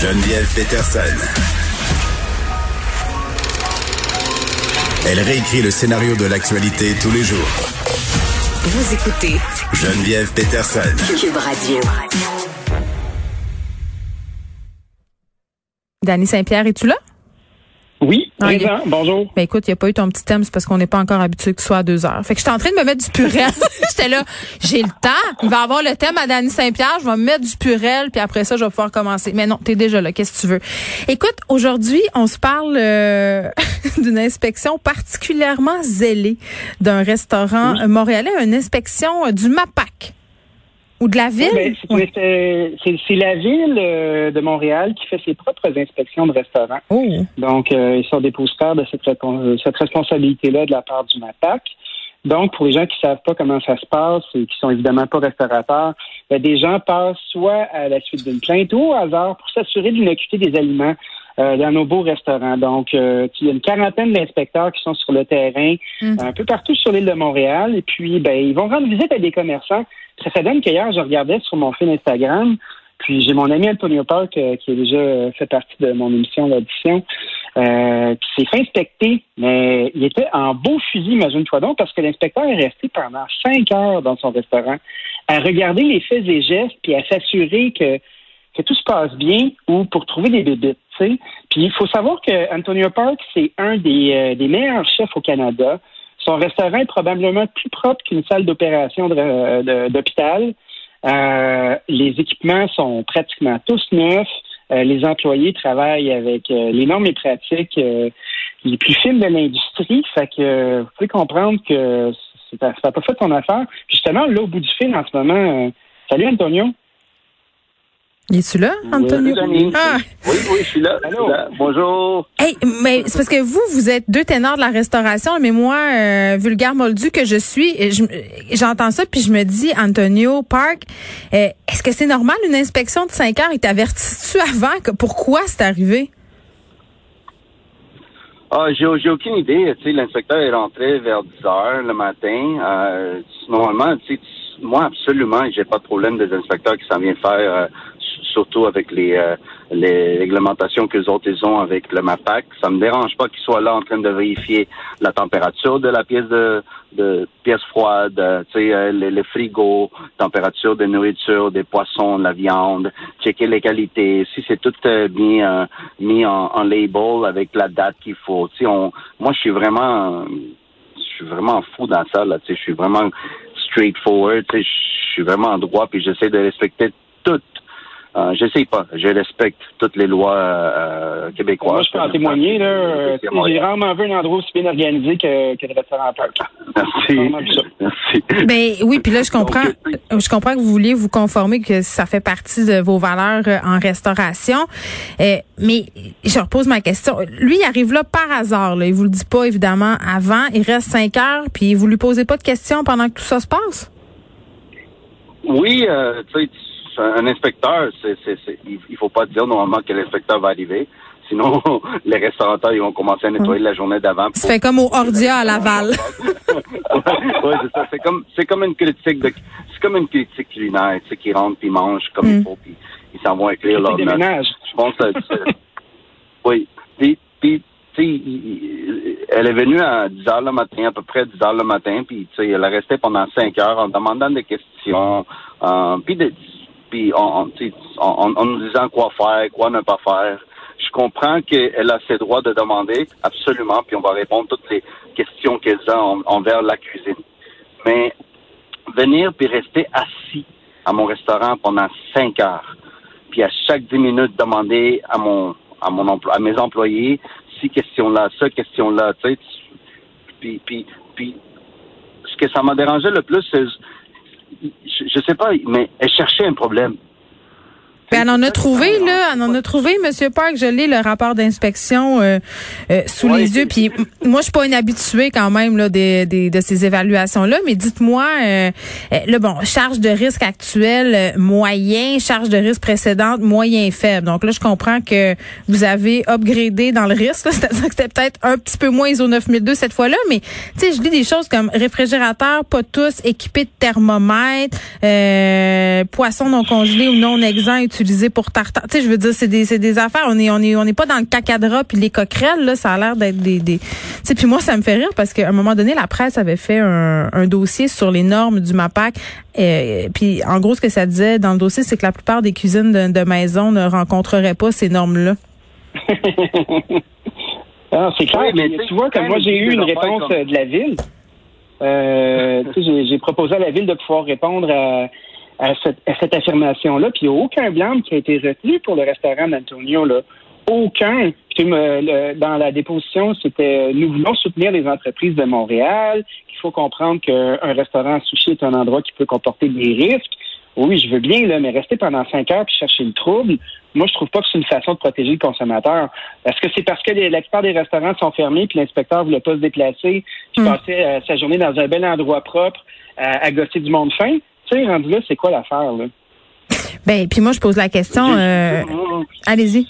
Geneviève Peterson. Elle réécrit le scénario de l'actualité tous les jours. Vous écoutez Geneviève Peterson. Cube Radio. Danny Saint-Pierre, es-tu là? Il. Bonjour. Ben écoute, il n'y a pas eu ton petit thème, c'est parce qu'on n'est pas encore habitué que ce soit à deux heures. Fait que j'étais en train de me mettre du purel. J'étais là, j'ai le temps. Il va avoir le thème à Danny Saint-Pierre, je vais me mettre du purel, puis après ça, je vais pouvoir commencer. Mais non, t'es déjà là, qu'est-ce que tu veux? Écoute, aujourd'hui, on se parle euh, d'une inspection particulièrement zélée d'un restaurant montréalais, une inspection euh, du MAPAC. Ou de la ville? Ben, c'est, la ville euh, de Montréal qui fait ses propres inspections de restaurants. Oh. Donc, euh, ils sont dépositaires de cette, cette responsabilité-là de la part du MAPAC. Donc, pour les gens qui ne savent pas comment ça se passe et qui sont évidemment pas restaurateurs, ben, des gens passent soit à la suite d'une plainte ou au hasard pour s'assurer de l'innocuité des aliments euh, dans nos beaux restaurants. Donc, euh, il y a une quarantaine d'inspecteurs qui sont sur le terrain Mm. un peu partout sur l'île de Montréal. Et puis, ben, ils vont rendre visite à des commerçants. Ça fait donne qu'hier, je regardais sur mon fil Instagram, puis j'ai mon ami Antonio Park, euh, qui a déjà fait partie de mon émission d'audition, euh, qui s'est fait inspecter, mais il était en beau fusil, imagine-toi donc, parce que l'inspecteur est resté pendant cinq heures dans son restaurant à regarder les faits et gestes, puis à s'assurer que, que tout se passe bien ou pour trouver des bébites. Puis il faut savoir que Antonio Park, c'est un des, euh, des meilleurs chefs au Canada. Son restaurant est probablement plus propre qu'une salle d'opération de- d'hôpital. Euh, les équipements sont pratiquement tous neufs. Euh, les employés travaillent avec euh, les normes et pratiques euh, les plus fines de l'industrie. Fait que euh, vous pouvez comprendre que ça n'a pas fait ton affaire. Justement, là, au bout du fil en ce moment, euh, salut Antonio. Es-tu là, Antonio? Denis. Ah. Oui, oui, je suis là. Allô? je suis là. Bonjour. Hey, mais c'est parce que vous, vous êtes deux ténors de la restauration, mais moi, euh, vulgaire moldu que je suis, je- j'entends ça puis je me dis, Antonio Park, euh, est-ce que c'est normal une inspection de 5 heures et t'avertis-tu avant que pourquoi c'est arrivé? Ah, j'ai, j'ai aucune idée. Tu sais, l'inspecteur est rentré vers 10 heures le matin. Euh, normalement, tu sais, moi, absolument, j'ai pas de problème des inspecteurs qui s'en viennent faire, euh, surtout avec les, euh, les réglementations que les autres ils ont avec le MAPAC. Ça me dérange pas qu'ils soient là en train de vérifier la température de la pièce de, de pièce froide, euh, euh, les, les frigos, température de nourriture, des poissons, de la viande, checker les qualités. Si c'est tout euh, bien euh, mis en, en label avec la date qu'il faut. On, moi, je suis vraiment, je suis vraiment fou dans ça. Là, je suis vraiment straightforward. Je suis vraiment droit puis j'essaie de respecter toutes. Euh, j'essaie pas. Je respecte toutes les lois euh, québécoises. Moi, je peux en témoigner. Là, euh, j'ai rarement vu un endroit aussi bien organisé que, que le restaurant Park. Merci. Merci. Ben oui, puis là je comprends, Donc, je comprends que vous vouliez vous conformer que ça fait partie de vos valeurs euh, en restauration. Euh, mais je repose ma question. Lui, il arrive là par hasard. Là. Il vous le dit pas évidemment avant. Il reste cinq heures, puis vous lui posez pas de questions pendant que tout ça se passe? Oui, euh, tu sais, un inspecteur, c'est, c'est, c'est, il il faut pas dire normalement que l'inspecteur va arriver. Sinon, les restaurateurs, ils vont commencer à nettoyer la journée d'avant. Ça fait comme au Ordia à Laval. ouais, c'est ça. C'est comme, c'est comme une critique de, c'est comme une critique culinaire, tu sais, qui rentrent puis mangent comme il faut puis ils s'en vont écrire leur note. Je pense que c'est- oui. Puis, puis, tu elle est venue à 10 heures le matin, à peu près 10 heures le matin, puis tu sais, elle a resté pendant 5 heures en demandant des questions, euh, puis de- puis en, nous disant quoi faire, quoi ne pas faire. Je comprends qu'elle a ses droits de demander, absolument, puis on va répondre toutes les questions qu'elle a en- envers la cuisine. Mais venir puis rester assis à mon restaurant pendant 5 heures, puis à chaque 10 minutes demander à mon à mon emploi, à mes employés si question là, ça question là, tu sais, puis puis puis ce que ça m'a dérangé le plus, c'est je, sais pas, mais elle cherchait un problème. Ben, elle en a trouvé, là. Elle en a trouvé, Monsieur Park. Je l'ai, le rapport d'inspection euh, euh, sous Ouais, les yeux. Puis moi, je suis pas une habituée quand même là, des, des- de ces évaluations-là. Mais dites-moi, euh, euh, là, bon, charge de risque actuelle, euh, moyen, charge de risque précédente, moyen faible. Donc là, je comprends que vous avez upgradé dans le risque. C'est-à-dire que c'était peut-être un petit peu moins ISO 9002 cette fois-là. Mais, tu sais, je lis des choses comme réfrigérateur, pas tous, équipé de thermomètre, euh, poisson non congelé ou non exempt utilisé pour tartare. Tu sais, je veux dire, c'est des, c'est des affaires. On est, on est, on n'est pas dans le cacadra puis les coquerelles, là. Ça a l'air d'être des, des, tu sais, puis moi, ça me fait rire parce qu'à un moment donné, la presse avait fait un, un dossier sur les normes du MAPAC. Euh, puis, en gros, ce que ça disait dans le dossier, c'est que la plupart des cuisines de, de maison ne rencontreraient pas ces normes-là. Ah, c'est clair. Mais tu vois, comme quand moi, j'ai eu une réponse comme- euh, de la ville. Euh, tu sais, j'ai- j'ai proposé à la ville de pouvoir répondre à, à cette, à cette affirmation-là. Puis il n'y a aucun blâme qui a été retenu pour le restaurant d'Antonio. Là. Aucun. Puis, me- le- dans la déposition, c'était nous voulons soutenir les entreprises de Montréal, qu'il faut comprendre qu'un restaurant à sushi est un endroit qui peut comporter des risques. Oui, je veux bien, là, mais rester pendant cinq heures puis chercher le trouble, moi, je trouve pas que c'est une façon de protéger le consommateur. Est-ce que c'est parce que les- la plupart des restaurants sont fermés puis l'inspecteur voulait pas se déplacer puis Mm. passer euh, sa journée dans un bel endroit propre à, à gosser du monde fin? Tu sais, rendu là, c'est quoi l'affaire, là? Ben, puis moi, je pose la question. Euh, allez-y.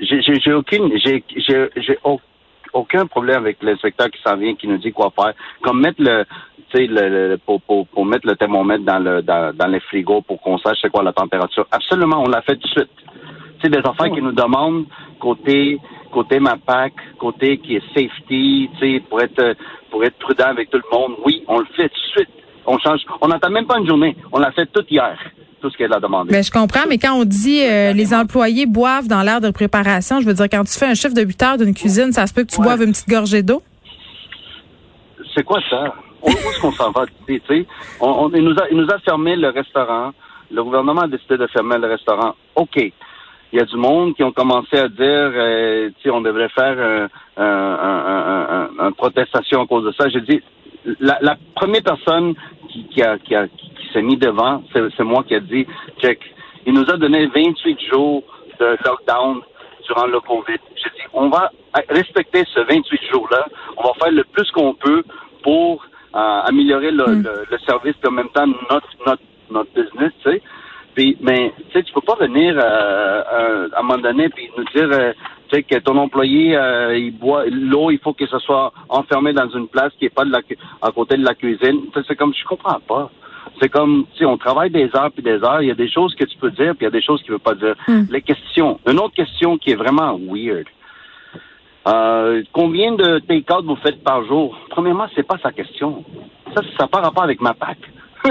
J'ai aucune, j'ai j'ai- j'ai au- aucun problème avec l'inspecteur qui s'en vient, qui nous dit quoi faire. Comme mettre le, tu sais, le, le- pour, pour, pour mettre le thermomètre dans le dans, dans les frigos pour qu'on sache c'est quoi la température. Absolument, on l'a fait tout de suite. Tu sais, des affaires qui nous demandent côté côté MAPAC, côté qui est safety, tu sais, pour être pour être prudent avec tout le monde. Oui, on le fait tout de suite. On change. On n'attend même pas une journée. On l'a fait tout hier. Tout ce qu'elle a demandé. Ben, je comprends, mais quand on dit euh, les employés boivent dans l'air de préparation, je veux dire, quand tu fais un chiffre de 8 heures d'une cuisine, ça se peut que tu Ouais. boives une petite gorgée d'eau? c'est quoi ça? Où, est-ce qu'on s'en va? Tu sais, on, on- il, nous a, il nous a fermé le restaurant. Le gouvernement a décidé de fermer le restaurant. OK. Il y a du monde qui ont commencé à dire, euh, tu on devrait faire un, un, un, un- un- un protestation à cause de ça. J'ai dit, la, la première personne qui, qui, a, qui, a, qui, s'est mis devant, c'est c'est moi qui a dit, check, il nous a donné 28 jours de lockdown durant le COVID. J'ai dit, on va respecter ce 28 jours-là. On va faire le plus qu'on peut pour euh, améliorer le, Mm. le, le service et en même temps notre, notre, notre business, tu sais. Puis, mais tu sais, tu peux pas venir euh, euh, à un moment donné puis nous dire euh, tu sais, que ton employé il boit l'eau, il faut que ce soit enfermé dans une place qui est pas de la cu- à côté de la cuisine. C'est comme je comprends pas. C'est comme sais, on travaille des heures puis des heures. Il y a des choses que tu peux dire puis il y a des choses qu'il ne veut pas dire. Mm. Les questions. Une autre question qui est vraiment weird. Combien de take-out vous faites par jour? Premièrement, c'est pas sa question. Ça, ça n'a pas rapport avec ma PAC.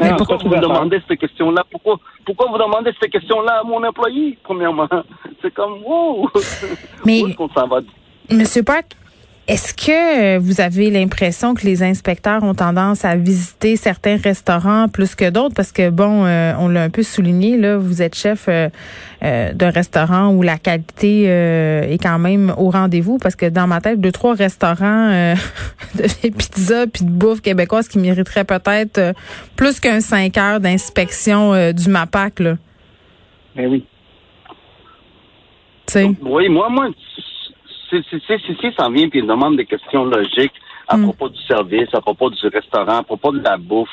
Mais pourquoi pourquoi vous vas demandez cette question-là? Pourquoi, pourquoi vous demandez cette question-là à mon employé, premièrement? C'est comme, wow! Mais- Où est-ce qu'on s'en va? Monsieur Park, est-ce que euh, vous avez l'impression que les inspecteurs ont tendance à visiter certains restaurants plus que d'autres? Parce que, bon, euh, on l'a un peu souligné, là, vous êtes chef euh, euh, d'un restaurant où la qualité euh, est quand même au rendez-vous. Parce que dans ma tête, deux, trois restaurants euh, de pizza puis de bouffe québécoise qui mériteraient peut-être euh, plus qu'un cinq heures d'inspection euh, du MAPAC, là. Ben oui. Tu sais? Oui, moi, moi, si, si, si, si, si s'en vient puis il demande des questions logiques à Mm. propos du service, à propos du restaurant, à propos de la bouffe,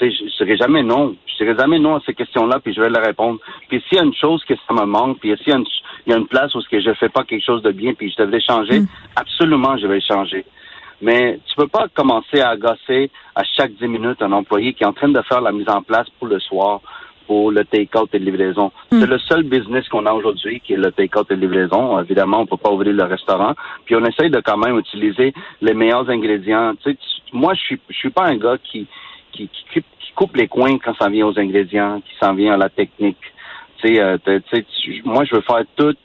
je, je dirais jamais non. Je dirais jamais non à ces questions-là, puis je vais leur répondre. Puis s'il y a une chose que ça me manque, puis s'il y a une, il y a une place où ce que je fais pas quelque chose de bien, puis je devrais changer, Mm. absolument, je vais changer. Mais tu peux pas commencer à agosser à chaque 10 minutes un employé qui est en train de faire la mise en place pour le soir, pour le take-out et livraison. Mm. C'est le seul business qu'on a aujourd'hui qui est le take-out et livraison. Évidemment, on peut pas ouvrir le restaurant. Puis on essaye de quand même utiliser les meilleurs ingrédients. Tu sais, tu- moi, je suis, je suis pas un gars qui, qui, qui, coupe- qui coupe les coins quand ça vient aux ingrédients, qui s'en vient à la technique. Tu sais, euh, tu sais, tu- moi, je veux faire tout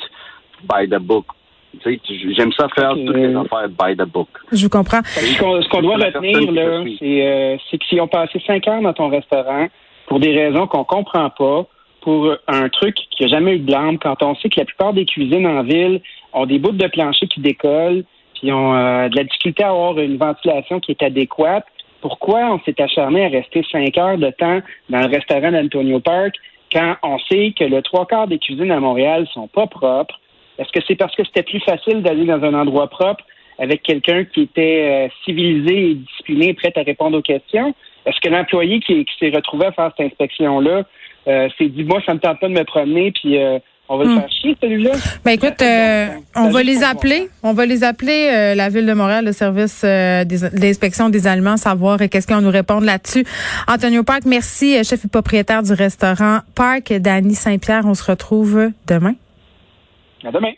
by the book. Tu sais, tu- j'aime ça faire Ok. toutes les affaires by the book. Je vous comprends. Ce qu'on doit retenir, là, c'est euh, c'est que s'ils ont passé cinq heures dans ton restaurant pour des raisons qu'on comprend pas, pour un truc qui a jamais eu de blâme, quand on sait que la plupart des cuisines en ville ont des bouts de plancher qui décollent, puis ont euh, de la difficulté à avoir une ventilation qui est adéquate, pourquoi on s'est acharné à rester cinq heures de temps dans le restaurant d'Antonio Park quand on sait que le trois quarts des cuisines à Montréal sont pas propres? Est-ce que c'est parce que c'était plus facile d'aller dans un endroit propre avec quelqu'un qui était euh, civilisé et discipliné, prêt à répondre aux questions? Est-ce que l'employé qui, s'est retrouvé à faire cette inspection-là euh, s'est dit, moi, ça me tente pas de me promener, puis euh, on va le Hmm. faire chier, celui-là? Ben écoute, euh, on va les appeler. On va les appeler euh, la ville de Montréal, le service euh, des- de l'inspection des aliments, savoir euh, qu'est-ce qu'ils vont nous répondre là-dessus. Antonio Park, merci, euh, chef et propriétaire du restaurant Park. Dany Saint-Pierre, on se retrouve demain. À demain.